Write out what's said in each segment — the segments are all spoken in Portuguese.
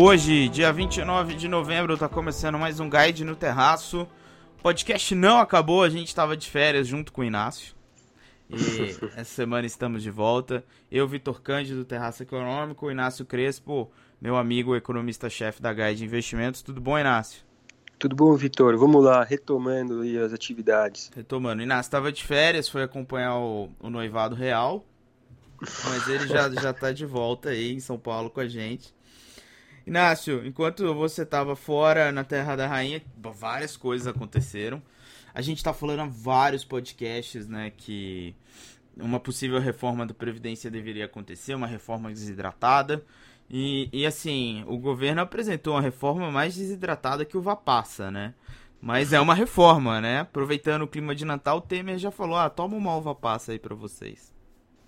Hoje, dia 29 de novembro, tá começando mais um Guide no Terraço. O podcast não acabou, a gente estava de férias junto com o Inácio. E essa semana estamos de volta. Eu, Vitor Cândido, do Terraço Econômico, o Inácio Crespo, meu amigo economista-chefe da Guide Investimentos. Tudo bom, Inácio? Tudo bom, Vitor? Vamos lá, retomando as atividades. Retomando. Inácio estava de férias, foi acompanhar o, o noivado real. Mas ele já, já tá de volta aí em São Paulo com a gente. Inácio, enquanto você estava fora na Terra da Rainha, várias coisas aconteceram. A gente está falando há vários podcasts, né, que uma possível reforma da Previdência deveria acontecer, uma reforma desidratada. E, e assim, o governo apresentou uma reforma mais desidratada que o Vapassa, né? Mas é uma reforma, né? Aproveitando o clima de Natal, o Temer já falou: ah, toma uma uva passa aí para vocês.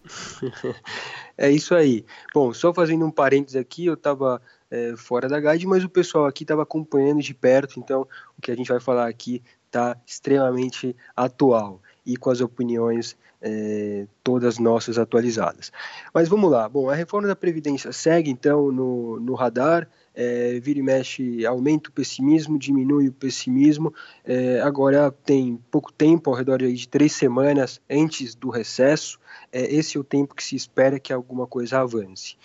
é isso aí. Bom, só fazendo um parênteses aqui, eu estava é, fora da guide, mas o pessoal aqui estava acompanhando de perto, então o que a gente vai falar aqui está extremamente atual e com as opiniões é, todas nossas atualizadas. Mas vamos lá. Bom, a reforma da Previdência segue então no, no radar. É, vira e mexe, aumenta o pessimismo, diminui o pessimismo. É, agora tem pouco tempo, ao redor de três semanas antes do recesso. É, esse é o tempo que se espera que alguma coisa avance.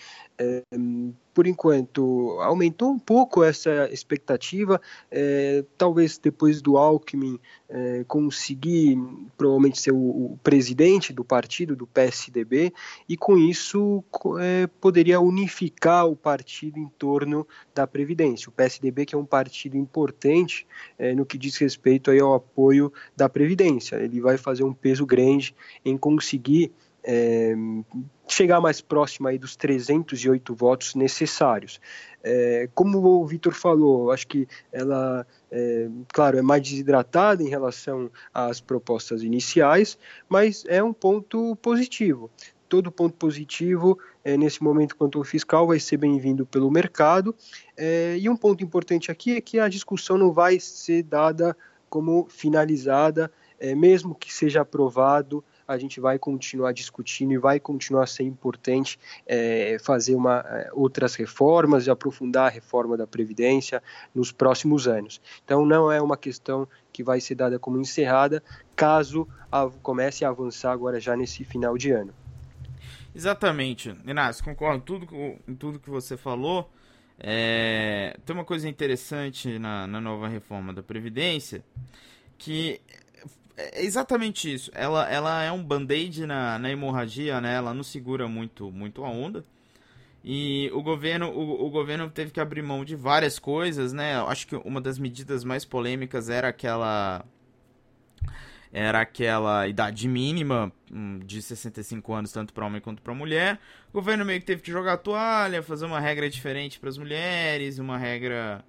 Por enquanto, aumentou um pouco essa expectativa. É, talvez depois do Alckmin é, conseguir provavelmente ser o, o, presidente do partido, do PSDB, e com isso é, poderia unificar o partido em torno da Previdência. O PSDB, que é um partido importante no que diz respeito aí ao apoio da Previdência, ele vai fazer um peso grande em conseguir é, chegar mais próximo aí dos 308 votos necessários. É, como o Vitor falou, acho que ela, é, claro, é mais desidratada em relação às propostas iniciais, mas é um ponto positivo. Todo ponto positivo é, nesse momento quanto ao fiscal vai ser bem-vindo pelo mercado. É, e um ponto importante aqui é que a discussão não vai ser dada como finalizada, é, mesmo que seja aprovado a gente vai continuar discutindo e vai continuar ser importante é, fazer uma, é, outras reformas e aprofundar a reforma da Previdência nos próximos anos. Então, não é uma questão que vai ser dada como encerrada, caso a, comece a avançar agora já nesse final de ano. Exatamente, Inácio, concordo tudo, em tudo que você falou. É, tem uma coisa interessante na, na nova reforma da Previdência que é exatamente isso. Ela, ela é um band-aid na, na hemorragia, né? Ela não segura muito, muito a onda. E o governo, o, o, governo teve que abrir mão de várias coisas, né? Acho que uma das medidas mais polêmicas era aquela era aquela idade mínima hum, de 65 anos tanto para homem quanto para mulher. O governo meio que teve que jogar a toalha, fazer uma regra diferente para as mulheres, uma regra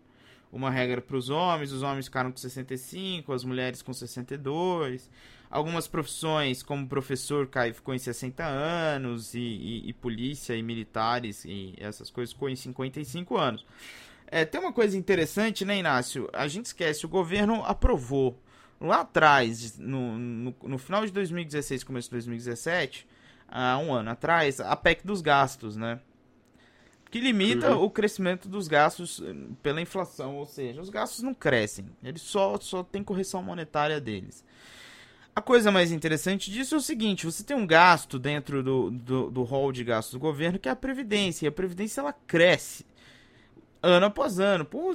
uma regra para os homens, os homens ficaram com 65, as mulheres com 62. Algumas profissões, como professor, cai, ficou em 60 anos, e, e, e, polícia e militares e essas coisas ficou em 55 anos. É, tem uma coisa interessante, né, Inácio? A gente esquece, o governo aprovou lá atrás, no, no, no final de 2016, começo de 2017, há um ano atrás, a PEC dos gastos, né? Que limita uhum. o crescimento dos gastos eh, pela inflação, ou seja, os gastos não crescem, eles só, só tem correção monetária deles. A coisa mais interessante disso é o seguinte: você tem um gasto dentro do, do, do hall de gastos do governo que é a Previdência, e a Previdência ela cresce ano após ano. Por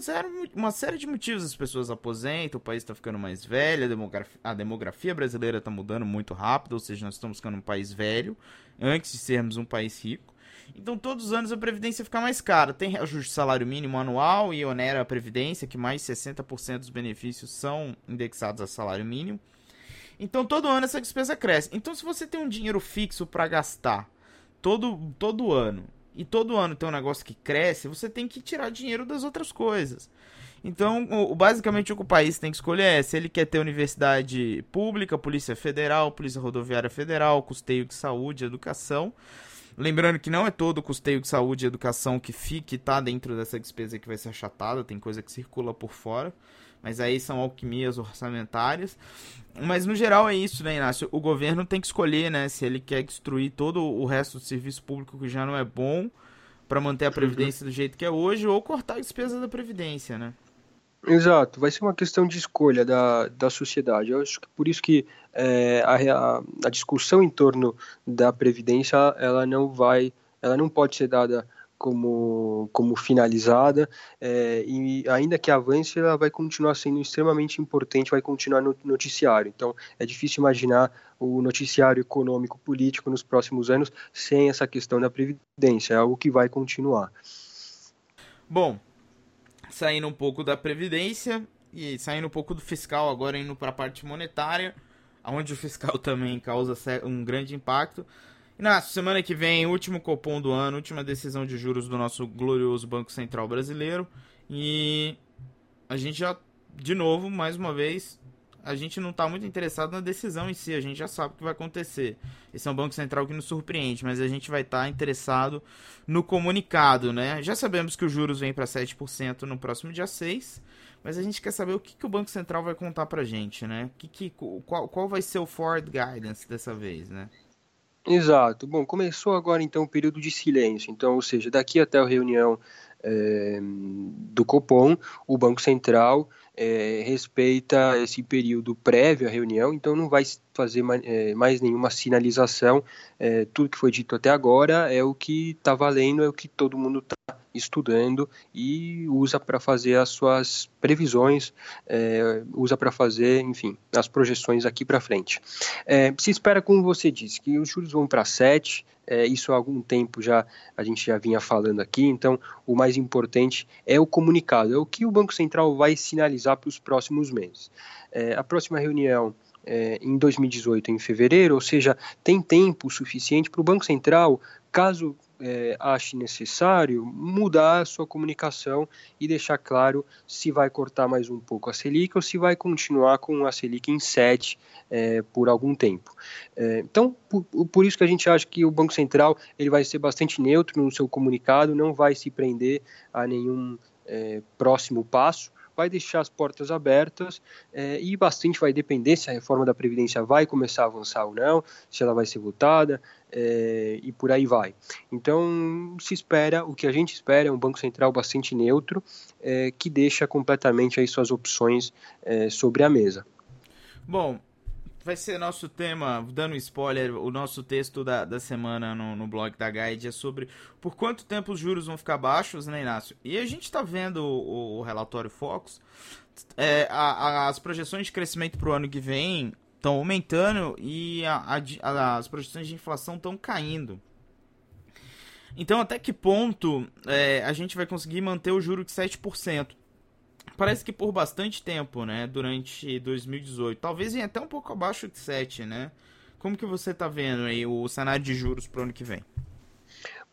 uma série de motivos as pessoas aposentam, o país está ficando mais velho, a demografia, a demografia brasileira está mudando muito rápido, ou seja, nós estamos ficando um país velho antes de sermos um país rico. Então, todos os anos a Previdência fica mais cara. Tem ajuste de salário mínimo anual e onera a Previdência, que mais de 60% dos benefícios são indexados a salário mínimo. Então, todo ano essa despesa cresce. Então, se você tem um dinheiro fixo para gastar todo, todo ano, e todo ano tem um negócio que cresce, você tem que tirar dinheiro das outras coisas. Então, basicamente, o que o país tem que escolher é se ele quer ter universidade pública, Polícia Federal, Polícia Rodoviária Federal, custeio de saúde, educação, Lembrando que não é todo o custeio de saúde e educação que fica está dentro dessa despesa que vai ser achatada, tem coisa que circula por fora, mas aí são alquimias orçamentárias. Mas no geral é isso, né, Inácio? O governo tem que escolher, né, se ele quer destruir todo o resto do serviço público que já não é bom para manter a Previdência do jeito que é hoje ou cortar a despesa da Previdência, né? Exato, vai ser uma questão de escolha da, da sociedade. Eu acho que por isso que é, a, a discussão em torno da Previdência ela não vai, ela não pode ser dada como, como finalizada, é, e ainda que avance, ela vai continuar sendo extremamente importante, vai continuar no noticiário. Então, é difícil imaginar o noticiário econômico político nos próximos anos sem essa questão da Previdência, é algo que vai continuar. Bom, saindo um pouco da Previdência e saindo um pouco do fiscal, agora indo para a parte monetária, onde o fiscal também causa um grande impacto. Na semana que vem, último cupom do ano, última decisão de juros do nosso glorioso Banco Central Brasileiro. E a gente já, de novo, mais uma vez, a gente não está muito interessado na decisão em si, a gente já sabe o que vai acontecer. Esse é um Banco Central que nos surpreende, mas a gente vai estar tá interessado no comunicado, né? Já sabemos que os juros vêm para 7% no próximo dia 6, mas a gente quer saber o que, que o Banco Central vai contar para a gente, né? Que, que, qual, qual vai ser o forward guidance dessa vez, né? Exato. Bom, começou agora então o período de silêncio. Então, ou seja, daqui até a reunião do Copom, o Banco Central é, respeita esse período prévio à reunião, então não vai fazer mais, é, mais nenhuma sinalização. É, tudo que foi dito até agora é o que está valendo, é o que todo mundo está estudando e usa para fazer as suas previsões, é, usa para fazer, enfim, as projeções aqui para frente. É, se espera, como você disse, que os juros vão para 7, é, isso há algum tempo já a gente já vinha falando aqui, então o mais importante é o comunicado, é o que o Banco Central vai sinalizar para os próximos meses. É, a próxima reunião é, em 2018, em fevereiro, ou seja, tem tempo suficiente para o Banco Central, caso é, ache necessário mudar a sua comunicação e deixar claro se vai cortar mais um pouco a Selic ou se vai continuar com a Selic em 7 é, por algum tempo. É, então, por, por, isso que a gente acha que o Banco Central ele vai ser bastante neutro no seu comunicado, não vai se prender a nenhum é, próximo passo, vai deixar as portas abertas é, e bastante vai depender se a reforma da Previdência vai começar a avançar ou não, se ela vai ser votada é, e por aí vai. Então, se espera, o que a gente espera é um Banco Central bastante neutro, é, que deixa completamente aí suas opções sobre a mesa. Bom, vai ser nosso tema, dando spoiler, o nosso texto da, da semana no, no blog da Guide é sobre por quanto tempo os juros vão ficar baixos, né, Inácio? E a gente está vendo o, o, relatório Focus, é, a, a, as projeções de crescimento para o ano que vem estão aumentando e a, as projeções de inflação estão caindo. Então, até que ponto é, a gente vai conseguir manter o juro de 7%? Parece que por bastante tempo, né? Durante 2018. Talvez venha até um pouco abaixo de 7, né? Como que você está vendo aí o cenário de juros para o ano que vem?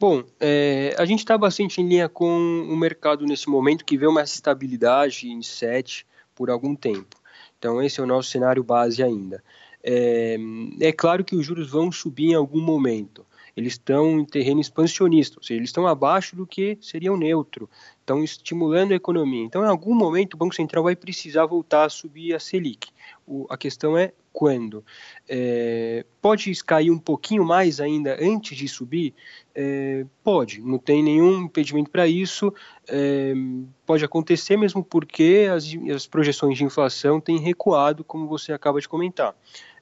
Bom, é, a gente está bastante em linha com o mercado nesse momento, que vê uma estabilidade em 7 por algum tempo. Então, esse é o nosso cenário base ainda. É, é claro que os juros vão subir em algum momento eles estão em terreno expansionista, ou seja, eles estão abaixo do que seria o neutro, estão estimulando a economia. Então, em algum momento, o Banco Central vai precisar voltar a subir a Selic. O, a questão é quando. É, pode cair um pouquinho mais ainda antes de subir? É, pode, não tem nenhum impedimento para isso. É, pode acontecer mesmo porque as, as, projeções de inflação têm recuado, como você acaba de comentar.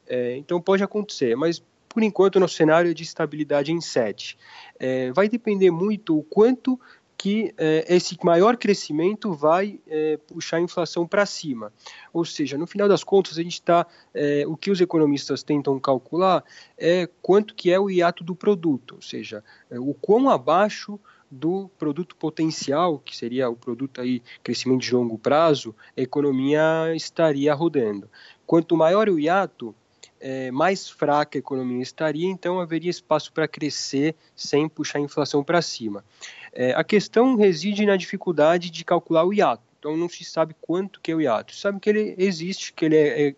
É, então pode acontecer, mas por enquanto, nosso cenário é de estabilidade em 7. É, vai depender muito o quanto que é, esse maior crescimento vai é, puxar a inflação para cima. Ou seja, no final das contas, a gente está. É, o que os economistas tentam calcular é quanto que é o hiato do produto, ou seja, o quão abaixo do produto potencial, que seria o produto aí crescimento de longo prazo, a economia estaria rodando. Quanto maior o hiato, é, mais fraca a economia estaria, então haveria espaço para crescer sem puxar a inflação para cima. É, a questão reside na dificuldade de calcular o hiato. Então não se sabe quanto que é o hiato. Sabe que ele existe, que ele é, é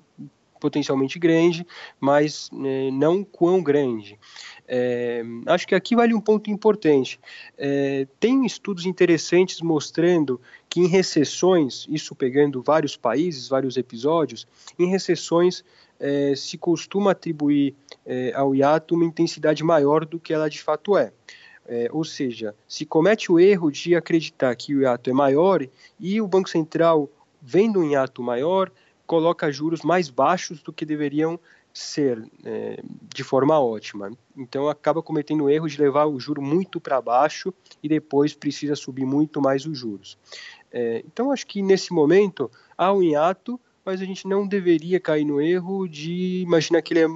potencialmente grande, mas é, não quão grande. É, acho que aqui vale um ponto importante. É, tem estudos interessantes mostrando que em recessões, isso pegando vários países, vários episódios, em recessões é, se costuma atribuir é, ao hiato uma intensidade maior do que ela de fato é. É, ou seja, se comete o erro de acreditar que o hiato é maior e o Banco Central, vendo um hiato maior, coloca juros mais baixos do que deveriam ser é, de forma ótima. Então acaba cometendo o erro de levar o juro muito para baixo e depois precisa subir muito mais os juros. É, então acho que nesse momento há um hiato, mas a gente não deveria cair no erro de imaginar que ele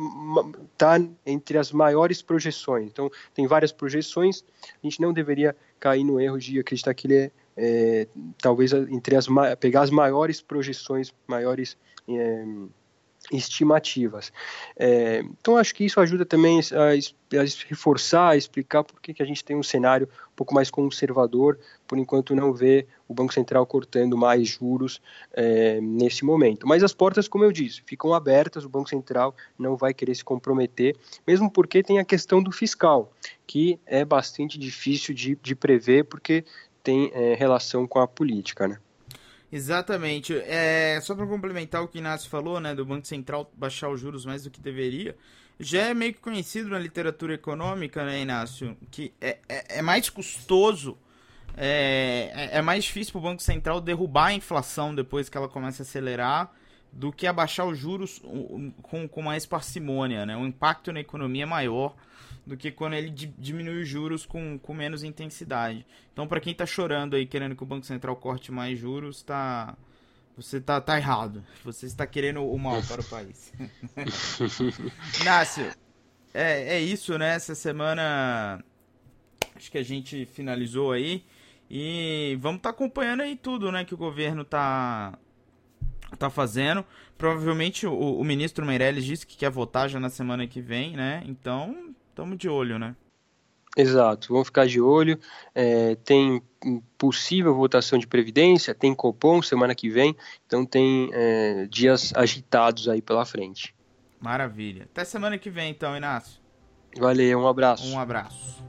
está é, entre as maiores projeções. Então tem várias projeções, a gente não deveria cair no erro de acreditar que ele é, é talvez entre as pegar as maiores projeções, maiores é, estimativas. É, então, acho que isso ajuda também a, a, reforçar, a explicar por que, que a gente tem um cenário um pouco mais conservador, por enquanto não vê o Banco Central cortando mais juros é, nesse momento. Mas as portas, como eu disse, ficam abertas, o Banco Central não vai querer se comprometer, mesmo porque tem a questão do fiscal, que é bastante difícil de, de prever, porque tem é, relação com a política, né? Exatamente. É, só para complementar o que o Inácio falou, né, do Banco Central baixar os juros mais do que deveria, já é meio que conhecido na literatura econômica, né, Inácio, que é, é, é mais custoso, é, é, é mais difícil para o Banco Central derrubar a inflação depois que ela começa a acelerar do que abaixar os juros com, com mais parcimônia, né? O impacto na economia é maior do que quando ele diminui os juros com, com menos intensidade. Então, para quem está chorando aí, querendo que o Banco Central corte mais juros, tá, você tá, tá errado. Você está querendo o mal para o país. Nácio, é, é isso, né? Essa semana acho que a gente finalizou aí. E vamos estar tá acompanhando aí tudo, né? Que o governo tá, tá fazendo. Provavelmente o, o ministro Meirelles disse que quer votar já na semana que vem, né? Então Estamos de olho, né? Exato, vamos ficar de olho. É, tem possível votação de Previdência, tem Copom semana que vem, então tem é, dias agitados aí pela frente. Maravilha. Até semana que vem, então, Inácio. Valeu, um abraço. Um abraço.